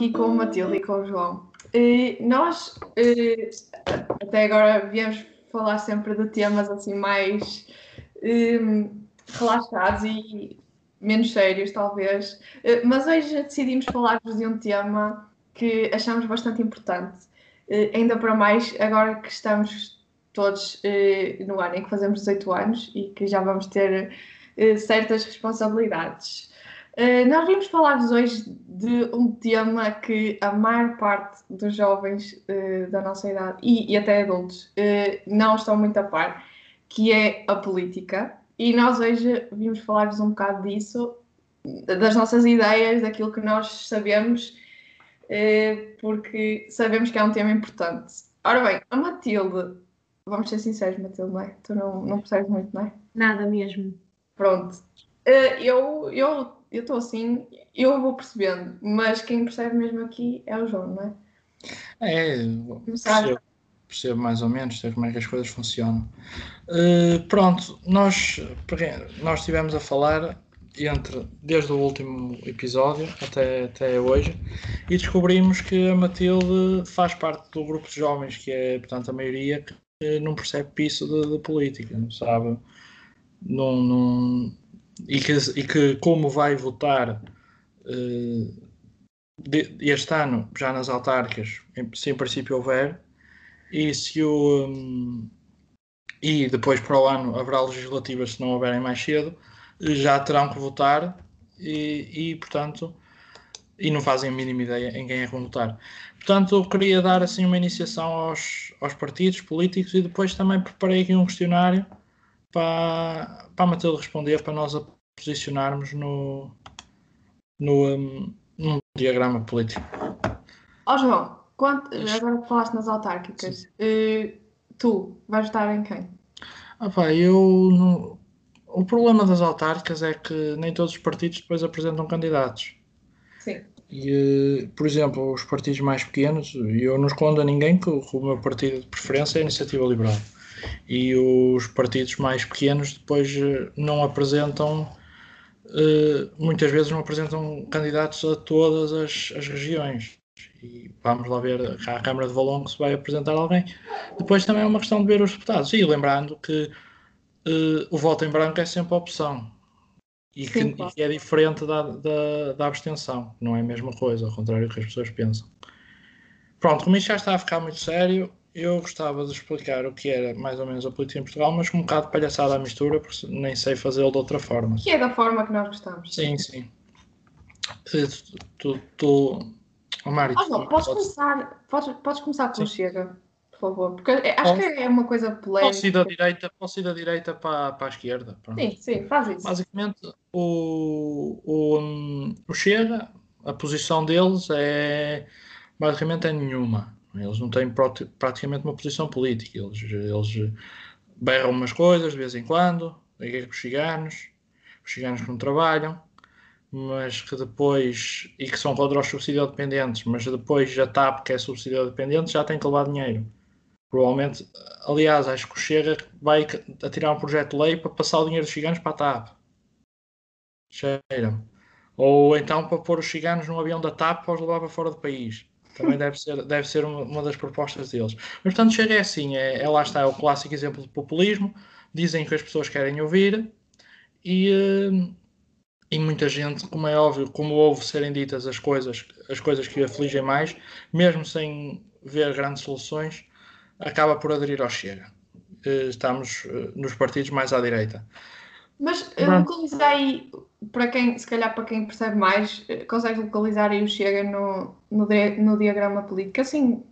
aqui com o Matilde e com o João. E nós até agora viemos falar sempre de temas assim mais um, relaxados e menos sérios, talvez. Mas hoje decidimos falar-vos de um tema que achamos bastante importante, ainda para mais agora que estamos todos no ano em que fazemos 18 anos e que já vamos ter certas responsabilidades. Uh, nós vimos falar-vos hoje de um tema que a maior parte dos jovens uh, da nossa idade e, e até adultos uh, não estão muito a par, que é a política. E nós hoje vimos falar-vos um bocado disso, das nossas ideias, daquilo que nós sabemos, porque sabemos que é um tema importante. Ora bem, a Matilde, vamos ser sinceros, Matilde, não é? Tu não, não percebes muito, não é? Nada mesmo. Pronto. eu, eu eu estou assim, eu vou percebendo, mas quem percebe mesmo aqui é o João, não é? É, percebo, percebo mais ou menos como é que as coisas funcionam. Uh, pronto, nós, nós estivemos a falar entre, desde o último episódio até, até hoje e descobrimos que a Matilde faz parte do grupo de jovens, que é, portanto, a maioria que não percebe piso de, de política, não sabe? Não, não, e que, e que como vai votar uh, de, este ano, já nas autárquicas, se em princípio houver, e se o. Um, e depois para o ano haverá legislativas se não houverem mais cedo, já terão que votar e, e portanto e não fazem a mínima ideia em quem é que vão votar. Portanto, eu queria dar assim uma iniciação aos, aos partidos políticos e depois também preparei aqui um questionário para, para a Matilde responder, para nós posicionarmos no, no, um, num diagrama político. Ó oh, João, quanto, agora que falaste nas autárquicas, uh, tu vais votar em quem? Ah, pá, eu o problema das autárquicas é que nem todos os partidos depois apresentam candidatos. Sim. E, por exemplo, os partidos mais pequenos, eu não escondo a ninguém que o meu partido de preferência é a Iniciativa Liberal e os partidos mais pequenos depois eh, não apresentam uh, muitas vezes não apresentam candidatos a todas as, as regiões. E vamos lá ver à Câmara de Valongo se vai apresentar alguém. Depois também é uma questão de ver os deputados. E lembrando que uh, o voto em branco é sempre a opção. E que, Sim, e que é diferente da, da, da abstenção. Não é a mesma coisa, ao contrário do que as pessoas pensam. Pronto, como isto já está a ficar muito sério eu gostava de explicar o que era mais ou menos a política em Portugal, mas com um bocado de palhaçada à mistura, porque nem sei fazê-lo de outra forma. Que é da forma que nós gostamos. Sim, sim. Tu, tu, oh, Mário, ah, não, podes, podes, começar, podes, podes começar com o Chega, por favor, porque acho que é uma coisa polémica. Posso ir da direita, posso ir da direita para, para a esquerda. Pronto. Sim, sim, faz isso. Basicamente, o, o, o Chega, a posição deles é basicamente é nenhuma eles não têm praticamente uma posição política. Eles, eles berram umas coisas de vez em quando, a guerra os ciganos, os ciganos que não trabalham, mas que depois, e que são contra os subsidiodependentes, mas depois já TAP, que é subsidiodependente, já tem que levar dinheiro. Provavelmente, aliás, acho que o Chega vai atirar um projeto de lei para passar o dinheiro dos ciganos para a TAP. Cheira. Ou então para pôr os ciganos num avião da TAP para os levar para fora do país. Também deve ser, deve ser uma, das propostas deles. Mas, portanto, chega é assim: é, é, lá está, é o clássico exemplo de populismo. Dizem que as pessoas querem ouvir e, eh, e muita gente, como é óbvio, como ouve serem ditas as coisas, as coisas que afligem mais, mesmo sem ver grandes soluções, acaba por aderir ao Chega. Eh, estamos eh, nos partidos mais à direita. Mas localizei, para quem, se calhar para quem percebe mais, eh, consegue localizar aí o Chega no, no, no diagrama político, assim,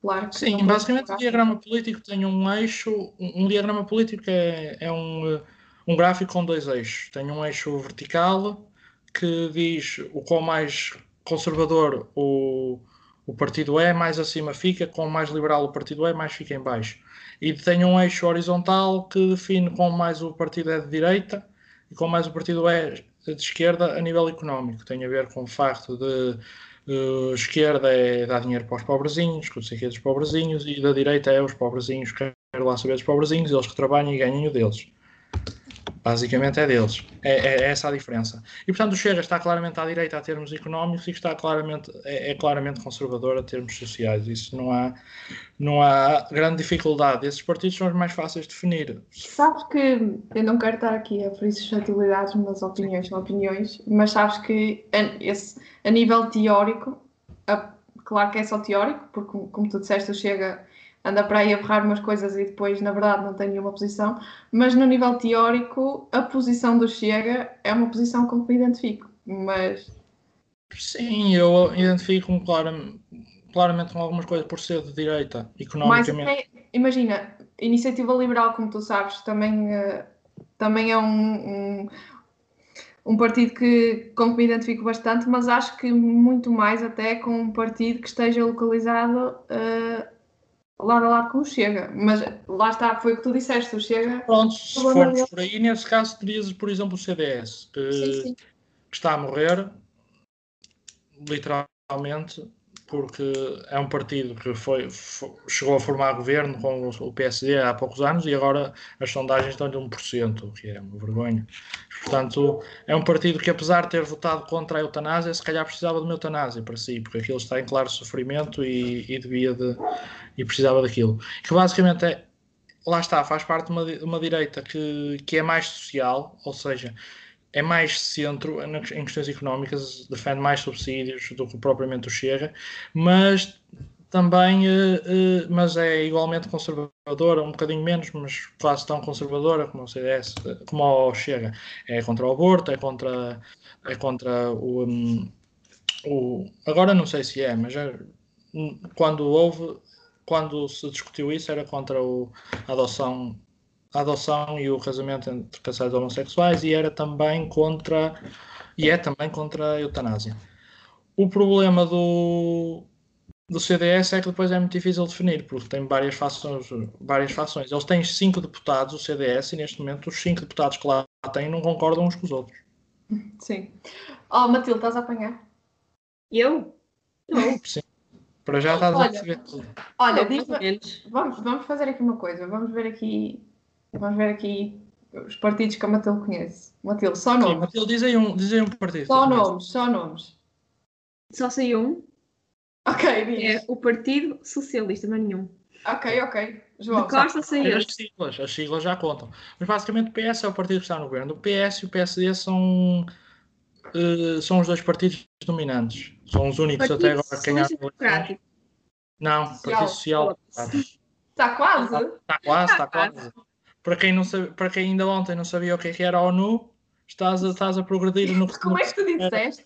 claro. Sim, basicamente o diagrama político tem um eixo, um, um diagrama político é, é um, um gráfico com dois eixos. Tem um eixo vertical que diz o qual mais conservador o, o partido é, mais acima fica, quanto mais liberal o partido é, mais fica em baixo e tem um eixo horizontal que define como mais o partido é de direita e como mais o partido é de esquerda a nível económico. Tem a ver com o facto de uh, esquerda é dar dinheiro para os pobrezinhos, que sei que dos pobrezinhos, e da direita é os pobrezinhos, quero lá saber dos pobrezinhos, eles que trabalham e ganham o deles. Basicamente é deles. É, é, é, essa a diferença. E portanto o Chega está claramente à direita a termos económicos e está claramente, é, é, claramente conservador a termos sociais. Isso não há, não há grande dificuldade. Esses partidos são os mais fáceis de definir. Sabes que eu não quero estar aqui a ferir suscetibilidades, mas opiniões são opiniões, mas sabes que a, esse, a nível teórico, a, claro que é só teórico, porque como tu disseste, o Chega anda para aí a berrar umas coisas e depois, na verdade, não tem nenhuma posição. Mas no nível teórico, a posição do Chega é uma posição com que me identifico. Mas. Sim, eu identifico-me claramente, claramente com algumas coisas por ser de direita, economicamente. Mas, imagina, Iniciativa Liberal, como tu sabes, também, uh, também é um, um, um partido que, com que me identifico bastante, mas acho que muito mais até com um partido que esteja localizado. Uh, lado a lado com o Chega. Mas lá está, foi o que tu disseste, o Chega. Pronto, se formos por aí, nesse caso terias, por exemplo, o CDS, que, sim, sim. que está a morrer, literalmente, porque é um partido que foi, foi, chegou a formar governo com o PSD há poucos anos e agora as sondagens estão de 1%, o que é uma vergonha. Portanto, é um partido que, apesar de ter votado contra a eutanásia, se calhar precisava de uma eutanásia para si, porque aquilo está em claro sofrimento e, e devia de, e precisava daquilo. Que basicamente é, lá está, faz parte de uma, uma direita que, que é mais social, ou seja, é mais centro em questões económicas, defende mais subsídios do que propriamente o Chega, mas também uh, uh, mas é igualmente conservadora, um bocadinho menos, mas quase tão conservadora como o CDS, como o Chega. É contra o aborto, é contra, é contra o, um, o. Agora não sei se é, mas é, quando houve, quando se discutiu isso, era contra o, a adoção a adoção e o casamento entre casais homossexuais e era também contra e é também contra a eutanásia. O problema do, do CDS é que depois é muito difícil definir, porque tem várias fações, várias fações. Eles têm cinco deputados, o CDS, e neste momento os cinco deputados que lá têm não concordam uns com os outros. Sim. Oh, Matilde, estás a apanhar? Eu? Não. Sim. Para já estás olha, a perceber tudo. Olha, vamos, vamos fazer aqui uma coisa. Vamos ver aqui Vamos ver aqui os partidos que a Matilde conhece. Matilde, só nomes. Sim, Matilde, diz aí um, diz aí um partido. Só nomes, só nomes. Só sei um. Ok, diz. É o Partido Socialista, não é nenhum. Ok, ok. João, de Costa sei as siglas, as siglas já contam. Mas basicamente o PS é o partido que está no governo. O PS e o PSD são, uh, são os dois partidos dominantes. São os únicos partido até agora que ganharam. Não, Partido Social. Está quase? Está quase, está quase para quem, não sabe, para quem ainda ontem não sabia o que, é que era a ONU, estás a, estás a progredir no. Como é que tu disseste?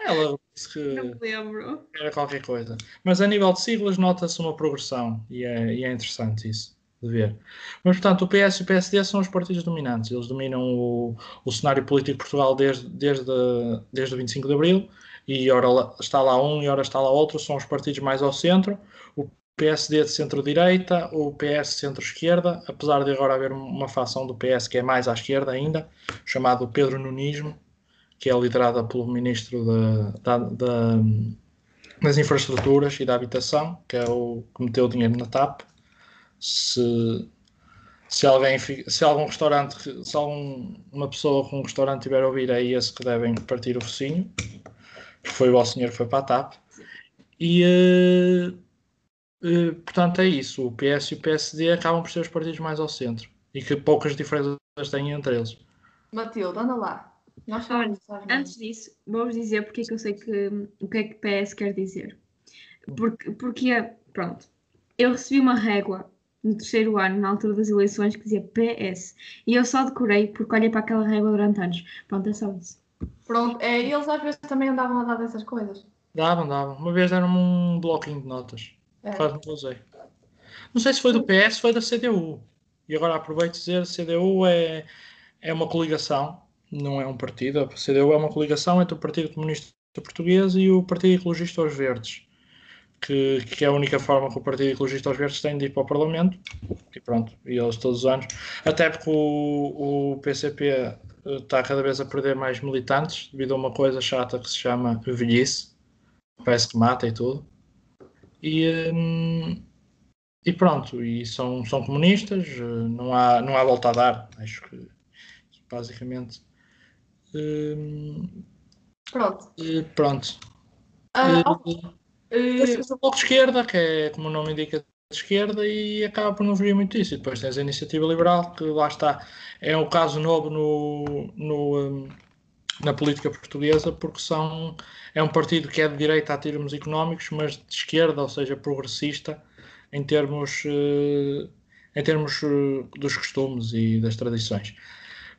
Ela disse que lembro. era qualquer coisa. Mas a nível de siglas nota-se uma progressão e é, e é interessante isso de ver. Mas, portanto, o PS e o PSD são os partidos dominantes. Eles dominam o, o cenário político de Portugal desde, desde, desde o 25 de Abril e ora está lá um e ora está lá outro. São os partidos mais ao centro. O PSD de centro-direita, o PS centro-esquerda, apesar de agora haver uma facção do PS que é mais à esquerda ainda, chamado Pedro Nunismo, que é liderada pelo Ministro da, da, da, das Infraestruturas e da Habitação, que é o que meteu o dinheiro na TAP. Se, se, alguém, se algum restaurante, se algum, uma pessoa com um restaurante tiver a ouvir, é esse que devem partir o focinho, porque foi o senhor que foi para a TAP. E... Uh, eh, portanto, é isso. O PS e o PSD acabam por ser os partidos mais ao centro e que poucas diferenças têm entre eles. Matilde, anda lá. Nós Olha, antes disso, vou-vos dizer porque é que eu sei que, o que é que PS quer dizer. Porque, porque, pronto, eu recebi uma régua no terceiro ano, na altura das eleições, que dizia PS. E eu só decorei porque olhei para aquela régua durante anos. Pronto, é só isso. Pronto, é, eles às vezes também andavam a dar dessas coisas. Davam, davam. Uma vez deram-me um bloquinho de notas. É. Não sei se foi do PS, foi da CDU. E agora aproveito dizer, a CDU é, é uma coligação, não é um partido. A CDU é uma coligação entre o Partido Comunista Português e o Partido Ecologista aos Verdes. Que, que, é a única forma que o Partido Ecologista aos Verdes tem de ir para o Parlamento. E pronto, e eles todos os anos. Até porque o, o PCP eh, está cada vez a perder mais militantes devido a uma coisa chata que se chama velhice. Parece que mata e tudo. E, hum, e pronto, e são, são comunistas, não há, não há volta a dar, acho que basicamente. pronto. pronto. Uh, uh, o bloco de esquerda, que é como o nome indica de esquerda, e acaba por não vir muito isso. E depois tens a iniciativa liberal, que lá está, é um caso novo no, no, um, na política portuguesa, porque são, é um partido que é de direita a termos económicos, mas de esquerda, ou seja, progressista, em termos, uh, em termos uh, dos costumes e das tradições.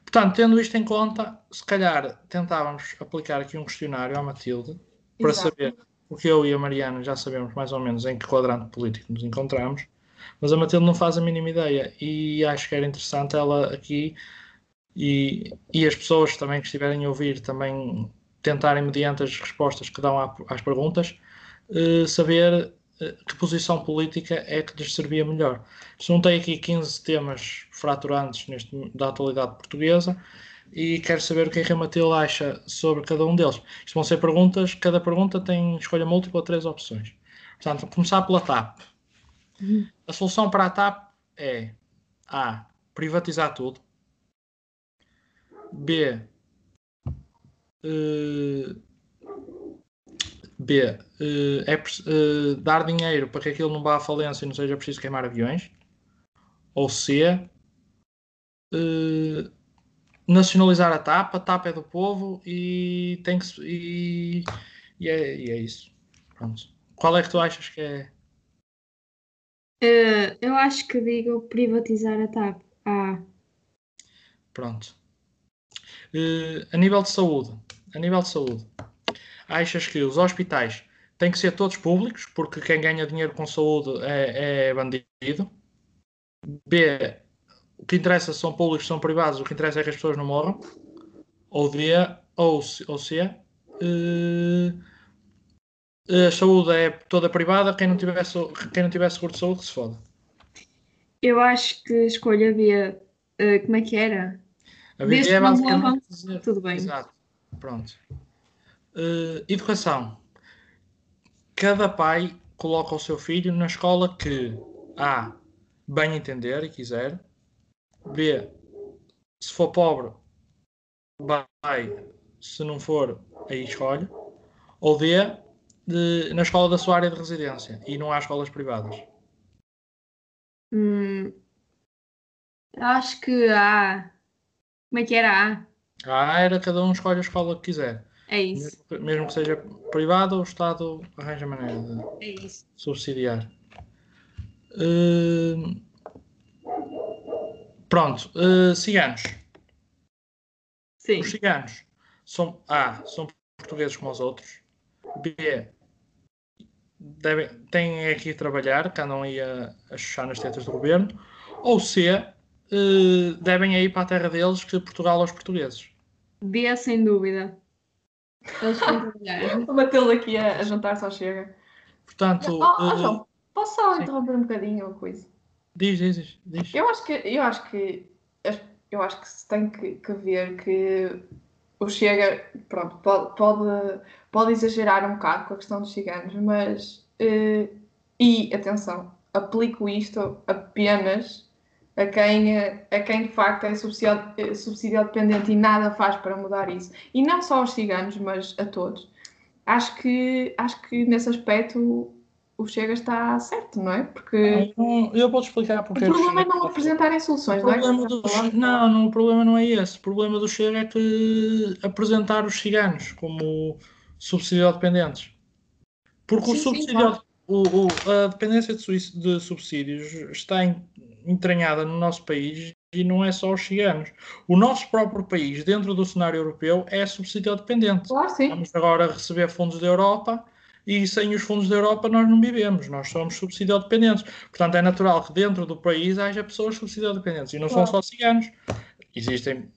Portanto, tendo isto em conta, se calhar tentávamos aplicar aqui um questionário à Matilde para Exato. saber, porque eu e a Mariana já sabemos mais ou menos em que quadrante político nos encontramos, mas a Matilde não faz a mínima ideia e acho que era interessante ela aqui e, e as pessoas também que estiverem a ouvir também tentarem, mediante as respostas que dão às perguntas, uh, saber uh, que posição política é que lhes servia melhor. Juntei aqui 15 temas fraturantes neste, da atualidade portuguesa e quero saber o que é que a Matilde acha sobre cada um deles. Isto vão ser perguntas, cada pergunta tem escolha múltipla, três opções. Portanto, começar pela TAP. Uhum. A solução para a TAP é A. Privatizar tudo. B. Uh, B. Uh, é uh, dar dinheiro para que aquilo não vá à falência e não seja preciso queimar aviões. Ou C. Nacionalizar a TAP, a TAP é do povo e tem que e, e, é, e é isso. Pronto. Qual é que tu achas que é? Eu acho que digo privatizar a TAP. Ah. Pronto. Uh, a nível de saúde, a nível de saúde, achas que os hospitais têm que ser todos públicos, porque quem ganha dinheiro com saúde é, é bandido? B, o que interessa são públicos, são privados, o que interessa é que as pessoas não morram. Ou D, ou, ou C, uh, a saúde é toda privada, quem não tiver, quem não tiver seguro de saúde que se foda. Eu acho que a escolha B, uh, como é que era? A B é basicamente dizer, tudo bem. Exato, pronto. Uh, educação. Cada pai coloca o seu filho na escola que A, bem entender e quiser, B, se for pobre, vai, se não for, aí escolhe. Ou D, de, na escola da sua área de residência e não há escolas privadas. Hum, acho que há. Como é que era A? A era cada um escolhe a escola que quiser. É isso. Mesmo, que seja privado, o Estado arranja maneira de é subsidiar. Uh, Pronto, uh, ciganos. Sim. Os ciganos são A, são portugueses como os outros. B, devem, têm aqui a trabalhar, que andam aí a, a chuchar nas tetas do governo. Ou C, uh, devem ir para a terra deles, que Portugal aos portugueses. B, sem dúvida. Eles têm trabalhar. Vou batê-lo aqui a, a jantar só chega. Portanto. Oh, oh, João, posso só sim. interromper um bocadinho a coisa? Diz, diz, diz. Eu acho que, eu acho que, eu acho que se tem que, que ver que o Chega, pronto, pode, pode, pode exagerar um bocado com a questão dos ciganos, mas, uh, e atenção, aplico isto apenas a quem, a quem de facto é subsidiado, subsidiado dependente e nada faz para mudar isso. E não só aos ciganos, mas a todos. Acho que, acho que nesse aspecto o Chega está certo, não é? Porque. Não, eu vou-te explicar porque. O problema é não apresentarem soluções, não é? Do... Não, não, o problema não é esse. O problema do Chega é que apresentar os ciganos como subsidiado dependentes. Porque sim, o subsídio, claro. o, o, a dependência de, de, subsídios está entranhada no nosso país e não é só os ciganos. O nosso próprio país, dentro do cenário europeu, é subsidiado dependente. Claro, sim. Vamos agora receber fundos da Europa e sem os fundos da Europa nós não vivemos, nós somos subsídio dependentes. Portanto, é natural que dentro do país haja pessoas subsídio dependentes e não claro. são só ciganos. Existem.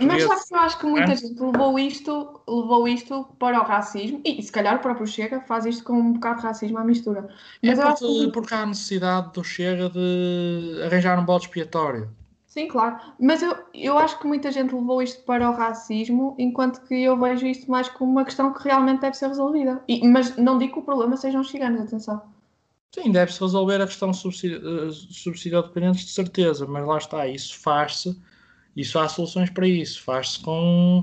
Mas sabe que eu acho que muita gente levou isto, levou isto para o racismo e se calhar o próprio Chega faz isto com um bocado de racismo à mistura. Mas é porque, que... porque há necessidade do Chega de arranjar um bode expiatório. Sim, claro. Mas eu, eu acho que muita gente levou isto para o racismo, enquanto que eu vejo isto mais como uma questão que realmente deve ser resolvida. E, mas não digo que o problema sejam os ciganos, atenção. Sim, deve-se resolver a questão subsídio dependentes de certeza, mas lá está, isso faz-se, isso há soluções para isso, faz-se com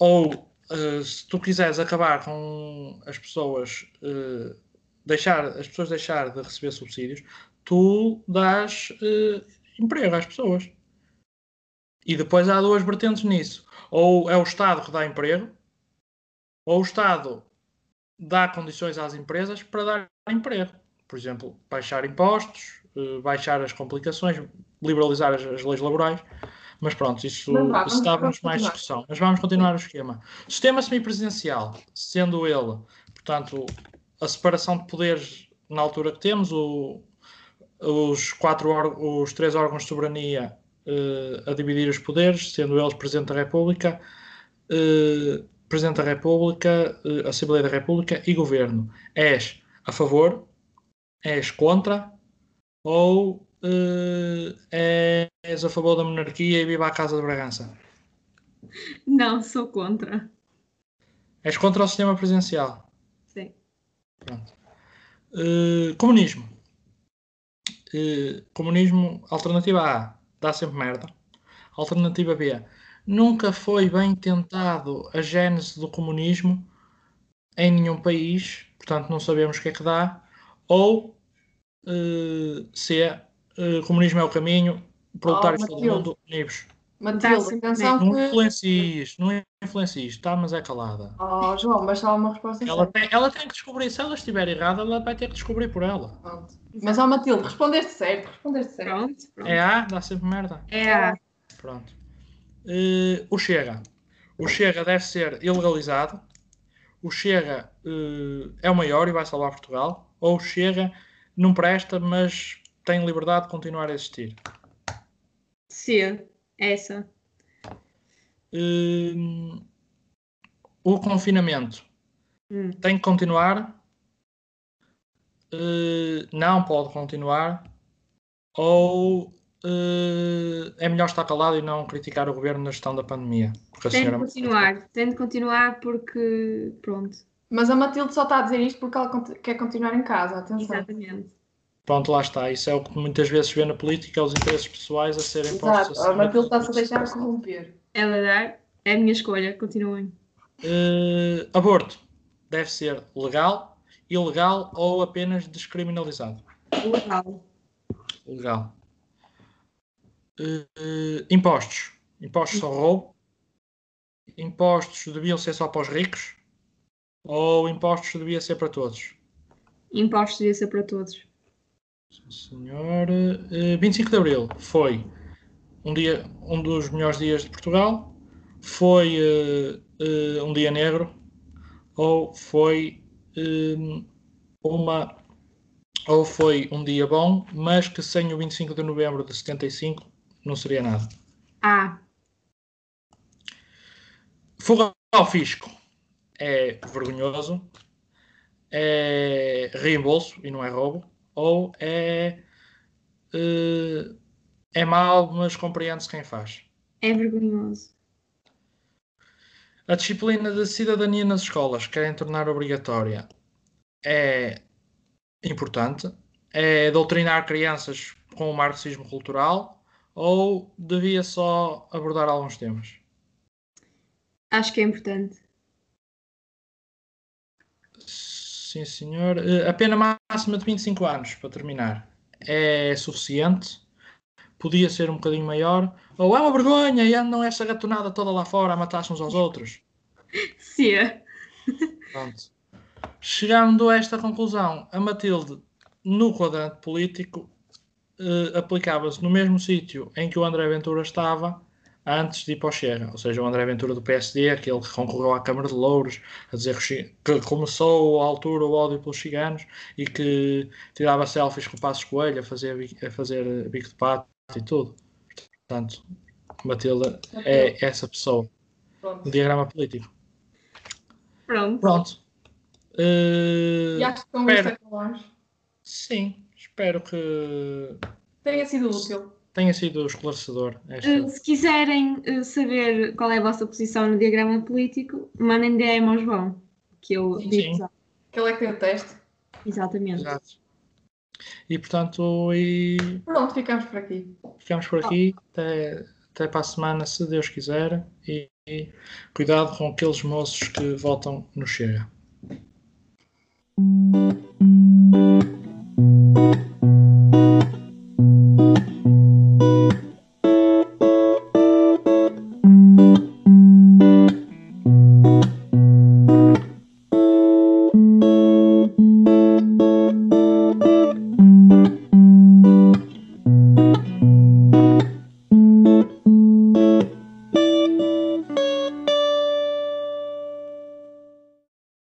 ou uh, se tu quiseres acabar com as pessoas uh, deixar as pessoas deixar de receber subsídios, tu dás uh, emprego às pessoas. E depois há duas vertentes nisso. Ou é o Estado que dá emprego, ou o Estado dá condições às empresas para dar emprego. Por exemplo, baixar impostos, eh, baixar as complicações, liberalizar as, as leis laborais. Mas pronto, isso estávamos mais discussão. Mas vamos continuar o esquema. Sistema semipresidencial, sendo ele, portanto, a separação de poderes na altura que temos, o, os, quatro, os três órgãos de soberania uh, a dividir os poderes, sendo eles Presidente da República, uh, Presidente da República, Assembleia da República e Governo. És a favor? És contra? Ou és a favor da monarquia e viva a Casa de Bragança? Não, sou contra. És contra o sistema presidencial? Sim. Pronto. comunismo. comunismo, alternativa A dá sempre merda. Alternativa B, nunca foi bem tentado a gênese do comunismo em nenhum país, portanto não sabemos o que é que dá. Ou uh, C, uh, comunismo é o caminho, proletários oh, todo mundo unidos. Matilde, atenção Não influencies, não influencies, está, mas é calada. Oh, João, mas só uma resposta ela tem, ela tem que descobrir, se ela estiver errada, ela vai ter que descobrir por ela. Pronto. Mas, ó, Matilde, respondeste certo, respondeste certo. Pronto, pronto. É A, dá sempre merda. É A. Pronto. Uh, o Chega. O Chega deve ser ilegalizado. O Chega uh, é o maior e vai salvar Portugal. Ou Chega não presta, mas tem liberdade de continuar a existir. Sim. Essa. Uh, o confinamento hum. tem que continuar? Uh, não pode continuar? Ou uh, é melhor estar calado e não criticar o governo na gestão da pandemia? Tem de continuar, tem de continuar porque pronto. Mas a Matilde só está a dizer isto porque ela quer continuar em casa, atenção. Exatamente. Pronto, lá está. Isso é o que muitas vezes se vê na política, os interesses pessoais a serem postos. Exato, mas ele está-se a deixar corromper. É verdade, é a minha escolha, continuem. Uh, aborto deve ser legal, ilegal ou apenas descriminalizado? Legal. Legal. Uh, impostos. Impostos são roubo. Impostos deviam ser só para os ricos? Ou impostos devia ser para todos? Impostos devia ser para todos. Sim, senhor. Uh, 25 de Abril foi um, dia, um dos melhores dias de Portugal. Foi uh, uh, um dia negro. Ou foi uma. Ou foi um dia bom, mas que sem o 25 de novembro de 75 não seria nada. Ah. Fuga ao fisco é vergonhoso, é reembolso e não é roubo ou é, uh, é mau, mas compreende-se quem faz? É vergonhoso. A disciplina de cidadania nas escolas querem tornar obrigatória é importante. É doutrinar crianças com o marxismo cultural ou devia só abordar alguns temas? Acho que é importante. Sim, senhor. Uh, a pena máxima de 25 anos, para terminar, é suficiente? Podia ser um bocadinho maior? Ou é uma vergonha e andam essa gatonada toda lá fora a matar-se uns aos outros? Sim. É. Pronto. Chegando a esta conclusão, a Matilde, no quadrante político, uh, aplicava-se no mesmo sítio em que o André Ventura estava antes de ir para o Chega, ou seja, o André Ventura do PSD, aquele que concorreu à Câmara de Louros, a dizer que começou à altura o ódio pelos ciganos e que tirava selfies com o Passos Coelho a fazer, a fazer bico de pato e tudo. Portanto, Matilda é essa pessoa no diagrama político. Pronto. Pronto. Uh, e acho que com isto acabamos. Sim, espero que tenha sido útil tenha sido esclarecedor. Esta... Eh, se quiserem eh, saber qual é a vossa posição no diagrama político, mandem DM ao João, que eu digo. Que ele é que tem o texto. Exatamente. Exato. E portanto, e... pronto, ficamos por aqui. Ficamos por aqui. Até, até para a semana, se Deus quiser. E, e cuidado com aqueles moços que voltam no Chega.